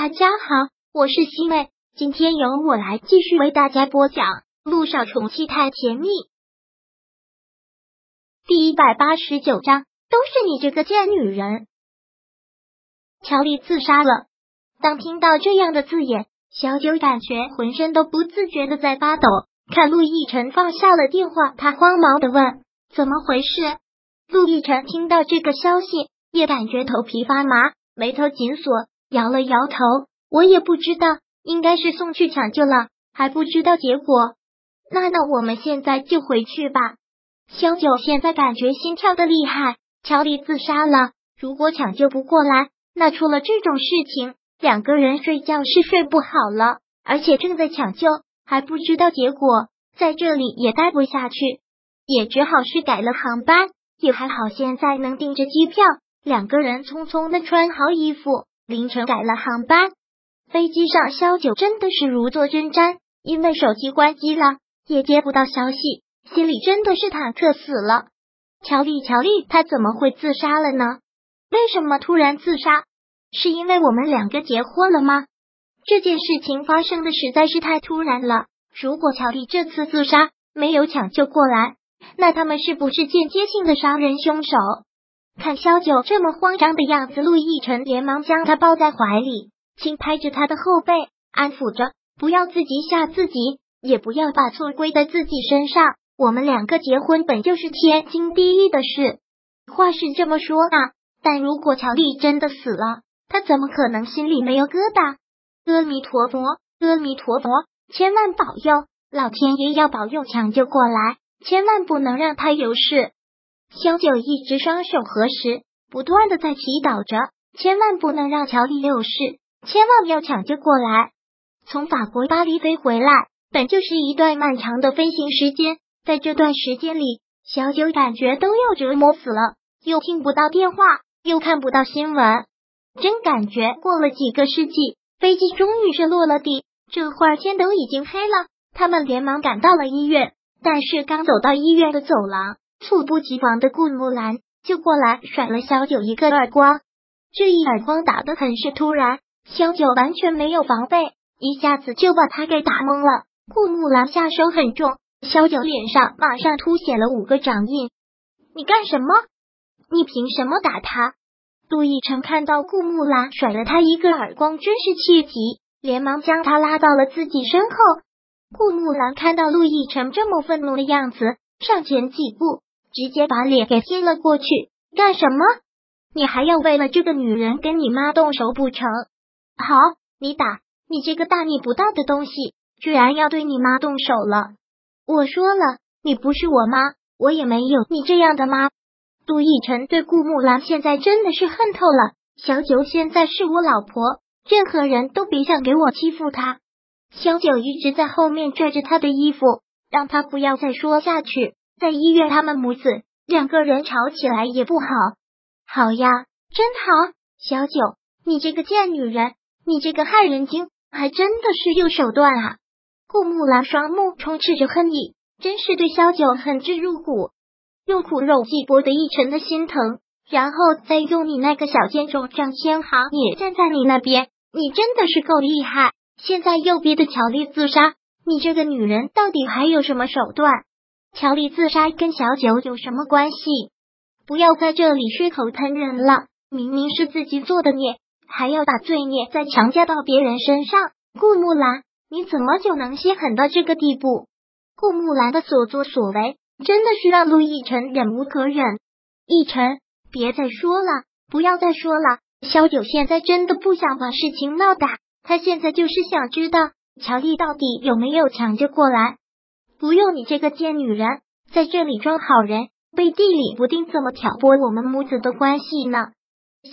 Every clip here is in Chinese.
大家好，我是西妹，今天由我来继续为大家播讲《路上宠妻太甜蜜》第一百八十九章，都是你这个贱女人！乔丽自杀了。当听到这样的字眼，小九感觉浑身都不自觉的在发抖。看陆亦辰放下了电话，他慌忙的问：“怎么回事？”陆亦辰听到这个消息，也感觉头皮发麻，眉头紧锁。摇了摇头，我也不知道，应该是送去抢救了，还不知道结果。那那我们现在就回去吧。萧九现在感觉心跳的厉害，乔丽自杀了，如果抢救不过来，那出了这种事情，两个人睡觉是睡不好了，而且正在抢救，还不知道结果，在这里也待不下去，也只好是改了航班。也还好，现在能订着机票，两个人匆匆的穿好衣服。凌晨改了航班，飞机上萧九真的是如坐针毡，因为手机关机了，也接不到消息，心里真的是忐忑死了。乔丽，乔丽，她怎么会自杀了呢？为什么突然自杀？是因为我们两个结婚了吗？这件事情发生的实在是太突然了。如果乔丽这次自杀没有抢救过来，那他们是不是间接性的杀人凶手？看萧九这么慌张的样子，陆亦辰连忙将他抱在怀里，轻拍着他的后背，安抚着：“不要自己吓自己，也不要把错归在自己身上。我们两个结婚本就是天经地义的事。话是这么说啊，但如果乔丽真的死了，他怎么可能心里没有疙瘩？阿弥陀佛，阿弥陀佛，千万保佑，老天爷要保佑抢救过来，千万不能让他有事。”萧九一直双手合十，不断的在祈祷着，千万不能让乔丽有事，千万要抢救过来。从法国巴黎飞回来，本就是一段漫长的飞行时间，在这段时间里，小九感觉都要折磨死了，又听不到电话，又看不到新闻，真感觉过了几个世纪，飞机终于是落了地。这会儿天都已经黑了，他们连忙赶到了医院，但是刚走到医院的走廊。猝不及防的顾木兰就过来甩了萧九一个耳光，这一耳光打的很是突然，萧九完全没有防备，一下子就把他给打懵了。顾木兰下手很重，萧九脸上马上凸显了五个掌印。你干什么？你凭什么打他？杜奕晨看到顾木兰甩了他一个耳光，真是气急，连忙将他拉到了自己身后。顾木兰看到陆亦辰这么愤怒的样子，上前几步。直接把脸给贴了过去，干什么？你还要为了这个女人跟你妈动手不成？好，你打你这个大逆不道的东西，居然要对你妈动手了！我说了，你不是我妈，我也没有你这样的妈。杜奕晨对顾木兰现在真的是恨透了。小九现在是我老婆，任何人都别想给我欺负她。小九一直在后面拽着他的衣服，让他不要再说下去。在医院，他们母子两个人吵起来也不好。好呀，真好，小九，你这个贱女人，你这个害人精，还真的是有手段啊！顾木兰双目充斥着恨意，真是对小九恨之入骨，用苦肉计博得一成的心疼，然后再用你那个小贱种张千行也站在你那边，你真的是够厉害！现在又逼得乔丽自杀，你这个女人到底还有什么手段？乔丽自杀跟小九有什么关系？不要在这里血口喷人了！明明是自己做的孽，还要把罪孽再强加到别人身上。顾木兰，你怎么就能心狠到这个地步？顾木兰的所作所为真的是让陆亦辰忍无可忍。亦辰，别再说了，不要再说了。小九现在真的不想把事情闹大，他现在就是想知道乔丽到底有没有抢救过来。不用你这个贱女人在这里装好人，背地里不定怎么挑拨我们母子的关系呢。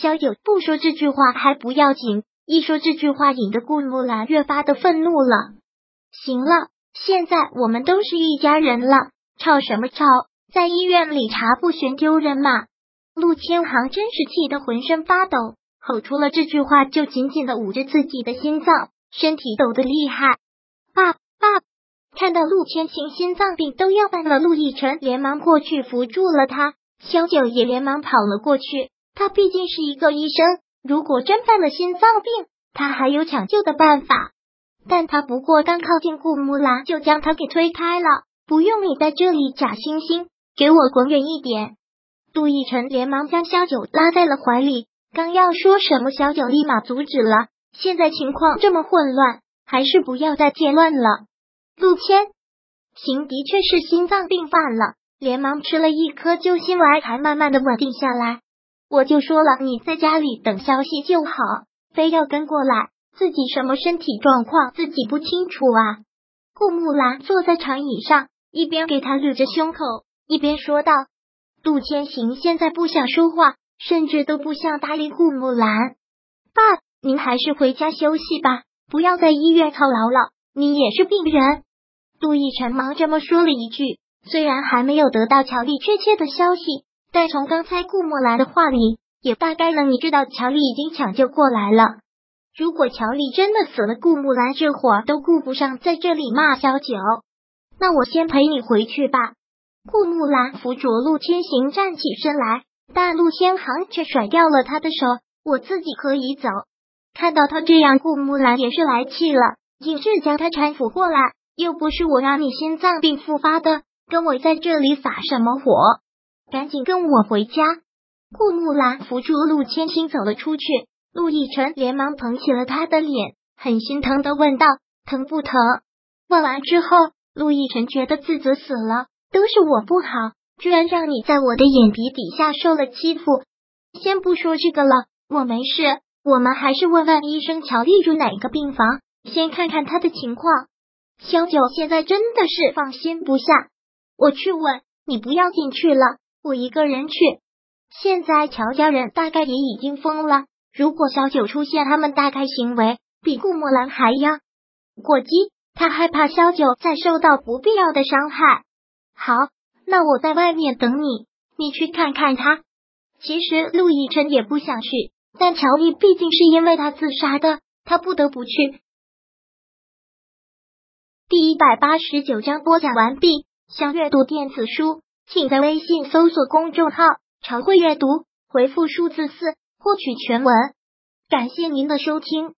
萧九不说这句话还不要紧，一说这句话，引得顾木兰越发的愤怒了。行了，现在我们都是一家人了，吵什么吵？在医院里查不寻丢人嘛？陆千行真是气得浑身发抖，吼出了这句话就紧紧的捂着自己的心脏，身体抖得厉害。看到陆千行心脏病都要犯了，陆亦辰连忙过去扶住了他，萧九也连忙跑了过去。他毕竟是一个医生，如果真犯了心脏病，他还有抢救的办法。但他不过刚靠近顾木兰，就将他给推开了。不用你在这里假惺惺，给我滚远一点！杜奕晨连忙将萧九拉在了怀里，刚要说什么，萧九立马阻止了。现在情况这么混乱，还是不要再添乱了。陆谦，行的确是心脏病犯了，连忙吃了一颗救心丸，才慢慢的稳定下来。我就说了，你在家里等消息就好，非要跟过来。自己什么身体状况自己不清楚啊？顾木兰坐在长椅上，一边给他捋着胸口，一边说道：“杜千行现在不想说话，甚至都不想搭理顾木兰。爸，您还是回家休息吧，不要在医院操劳了。你也是病人。”杜奕晨忙这么说了一句，虽然还没有得到乔丽确切的消息，但从刚才顾木兰的话里，也大概能你知道乔丽已经抢救过来了。如果乔丽真的死了，顾木兰这会儿都顾不上在这里骂小九。那我先陪你回去吧。顾木兰扶着陆千行站起身来，但陆千行却甩掉了他的手。我自己可以走。看到他这样，顾木兰也是来气了，硬是将他搀扶过来。又不是我让你心脏病复发的，跟我在这里撒什么火？赶紧跟我回家。顾木兰扶住陆千行走了出去。陆亦辰连忙捧起了他的脸，很心疼的问道：“疼不疼？”问完之后，陆亦辰觉得自责死了，都是我不好，居然让你在我的眼皮底下受了欺负。先不说这个了，我没事。我们还是问问医生，乔丽住哪个病房？先看看她的情况。萧九现在真的是放心不下，我去问你，不要进去了，我一个人去。现在乔家人大概也已经疯了。如果小九出现，他们大概行为比顾墨兰还要过激，他害怕小九再受到不必要的伤害。好，那我在外面等你，你去看看他。其实陆亦辰也不想去，但乔丽毕竟是因为他自杀的，他不得不去。第一百八十九章播讲完毕。想阅读电子书，请在微信搜索公众号“常会阅读”，回复数字四。获取全文，感谢您的收听。